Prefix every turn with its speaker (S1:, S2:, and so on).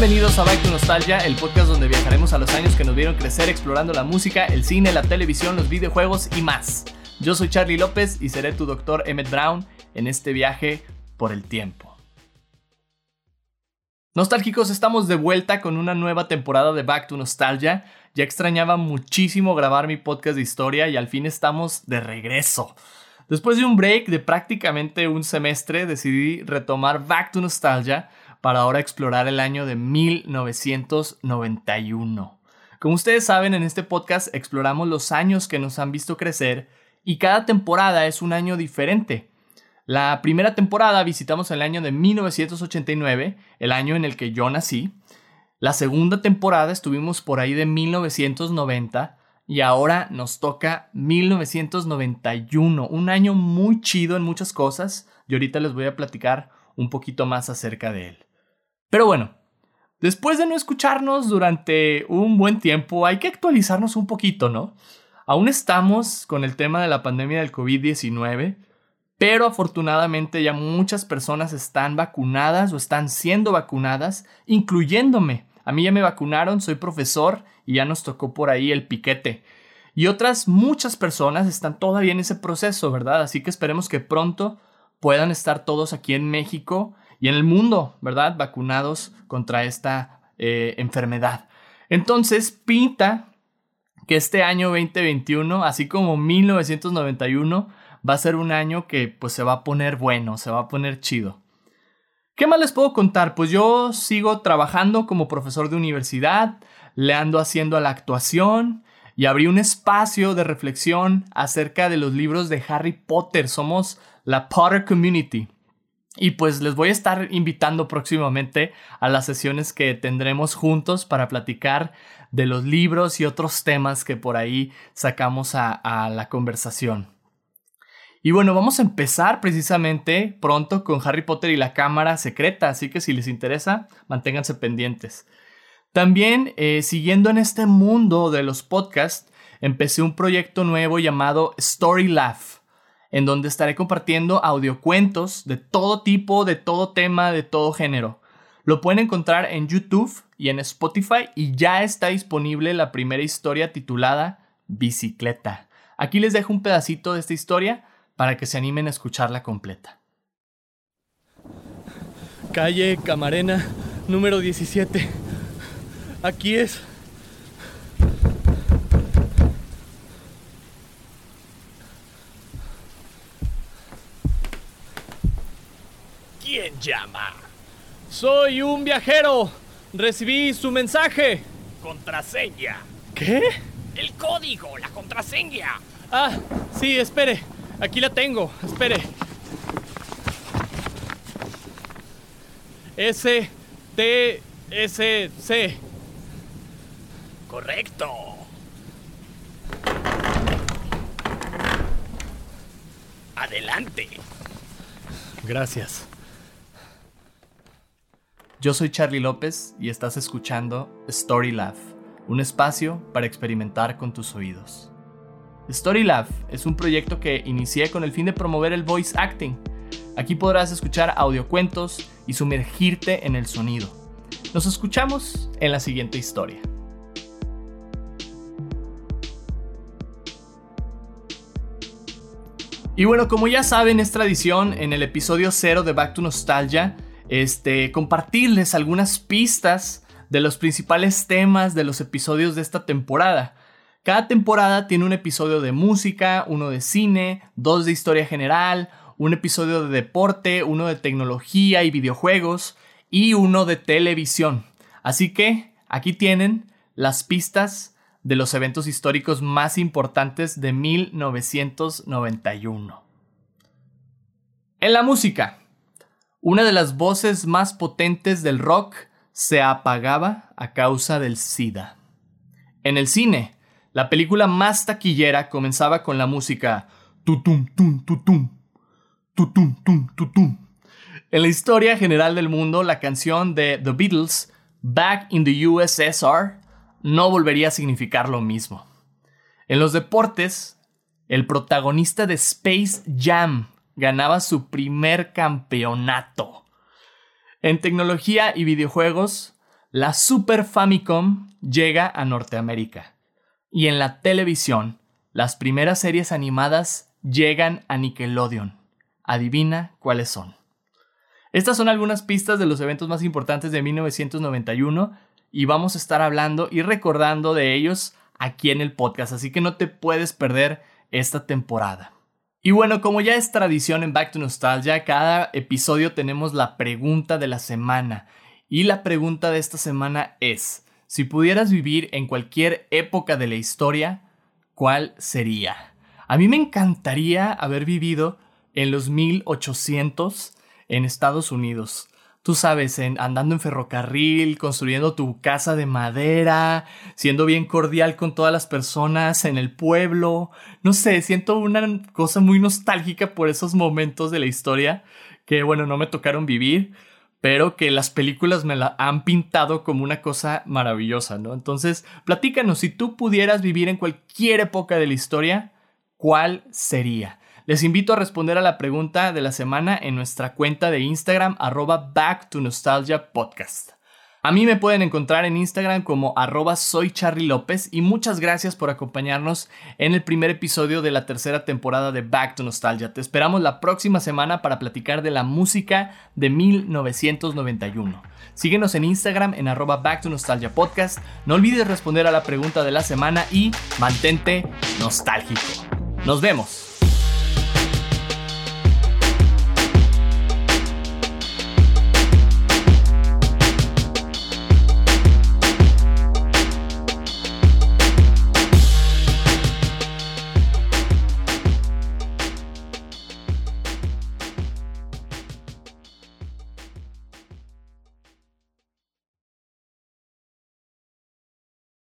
S1: Bienvenidos a Back to Nostalgia, el podcast donde viajaremos a los años que nos vieron crecer explorando la música, el cine, la televisión, los videojuegos y más. Yo soy Charlie López y seré tu doctor Emmett Brown en este viaje por el tiempo. Nostálgicos, estamos de vuelta con una nueva temporada de Back to Nostalgia. Ya extrañaba muchísimo grabar mi podcast de historia y al fin estamos de regreso. Después de un break de prácticamente un semestre, decidí retomar Back to Nostalgia para ahora explorar el año de 1991. Como ustedes saben, en este podcast exploramos los años que nos han visto crecer y cada temporada es un año diferente. La primera temporada visitamos el año de 1989, el año en el que yo nací. La segunda temporada estuvimos por ahí de 1990 y ahora nos toca 1991, un año muy chido en muchas cosas y ahorita les voy a platicar un poquito más acerca de él. Pero bueno, después de no escucharnos durante un buen tiempo, hay que actualizarnos un poquito, ¿no? Aún estamos con el tema de la pandemia del COVID-19, pero afortunadamente ya muchas personas están vacunadas o están siendo vacunadas, incluyéndome. A mí ya me vacunaron, soy profesor y ya nos tocó por ahí el piquete. Y otras muchas personas están todavía en ese proceso, ¿verdad? Así que esperemos que pronto puedan estar todos aquí en México y en el mundo, ¿verdad? Vacunados contra esta eh, enfermedad. Entonces, pinta que este año 2021, así como 1991, va a ser un año que pues se va a poner bueno, se va a poner chido. ¿Qué más les puedo contar? Pues yo sigo trabajando como profesor de universidad, le ando haciendo la actuación y abrí un espacio de reflexión acerca de los libros de Harry Potter. Somos la Potter Community. Y pues les voy a estar invitando próximamente a las sesiones que tendremos juntos para platicar de los libros y otros temas que por ahí sacamos a, la conversación. Y bueno, vamos a empezar precisamente pronto con Harry Potter y la Cámara Secreta, así que si les interesa, manténganse pendientes. También, eh, siguiendo en este mundo de los podcasts, empecé un proyecto nuevo llamado Story Laugh en donde estaré compartiendo audiocuentos de todo tipo, de todo tema, de todo género. Lo pueden encontrar en YouTube y en Spotify y ya está disponible la primera historia titulada Bicicleta. Aquí les dejo un pedacito de esta historia para que se animen a escucharla completa. Calle Camarena, número 17. Aquí es
S2: ¿Quién llama?
S1: Soy un viajero. Recibí su mensaje.
S2: Contraseña.
S1: ¿Qué?
S2: El código, la contraseña.
S1: Ah, sí, espere. Aquí la tengo. Espere. S T S C.
S2: Correcto. Adelante.
S1: Gracias. Yo soy Charlie López y estás escuchando Story Lab, un espacio para experimentar con tus oídos. Story Lab es un proyecto que inicié con el fin de promover el voice acting. Aquí podrás escuchar audiocuentos y sumergirte en el sonido. Nos escuchamos en la siguiente historia. Y bueno, como ya saben, es tradición en el episodio 0 de Back to Nostalgia este, compartirles algunas pistas de los principales temas de los episodios de esta temporada. Cada temporada tiene un episodio de música, uno de cine, dos de historia general, un episodio de deporte, uno de tecnología y videojuegos y uno de televisión. Así que aquí tienen las pistas de los eventos históricos más importantes de 1991. En la música, una de las voces más potentes del rock se apagaba a causa del SIDA. En el cine, la película más taquillera comenzaba con la música tutum tum tutum tutum tum tutum. En la historia general del mundo, la canción de The Beatles, Back in the USSR, no volvería a significar lo mismo. En los deportes, el protagonista de Space Jam ganaba su primer campeonato. En tecnología y videojuegos, la Super Famicom llega a Norteamérica. Y en la televisión, las primeras series animadas llegan a Nickelodeon. Adivina cuáles son. Estas son algunas pistas de los eventos más importantes de 1991 y vamos a estar hablando y recordando de ellos aquí en el podcast, así que no te puedes perder esta temporada. Y bueno, como ya es tradición en Back to Nostalgia, cada episodio tenemos la pregunta de la semana. Y la pregunta de esta semana es, si pudieras vivir en cualquier época de la historia, ¿cuál sería? A mí me encantaría haber vivido en los 1800 en Estados Unidos. Tú sabes, andando en ferrocarril, construyendo tu casa de madera, siendo bien cordial con todas las personas en el pueblo. No sé, siento una cosa muy nostálgica por esos momentos de la historia que, bueno, no me tocaron vivir, pero que las películas me la han pintado como una cosa maravillosa, ¿no? Entonces, platícanos, si tú pudieras vivir en cualquier época de la historia, ¿cuál sería? Les invito a responder a la pregunta de la semana en nuestra cuenta de Instagram arroba back to nostalgia podcast. A mí me pueden encontrar en Instagram como arroba soy Charlie López y muchas gracias por acompañarnos en el primer episodio de la tercera temporada de Back to Nostalgia. Te esperamos la próxima semana para platicar de la música de 1991. Síguenos en Instagram en arroba Back to Nostalgia Podcast. No olvides responder a la pregunta de la semana y mantente nostálgico. Nos vemos.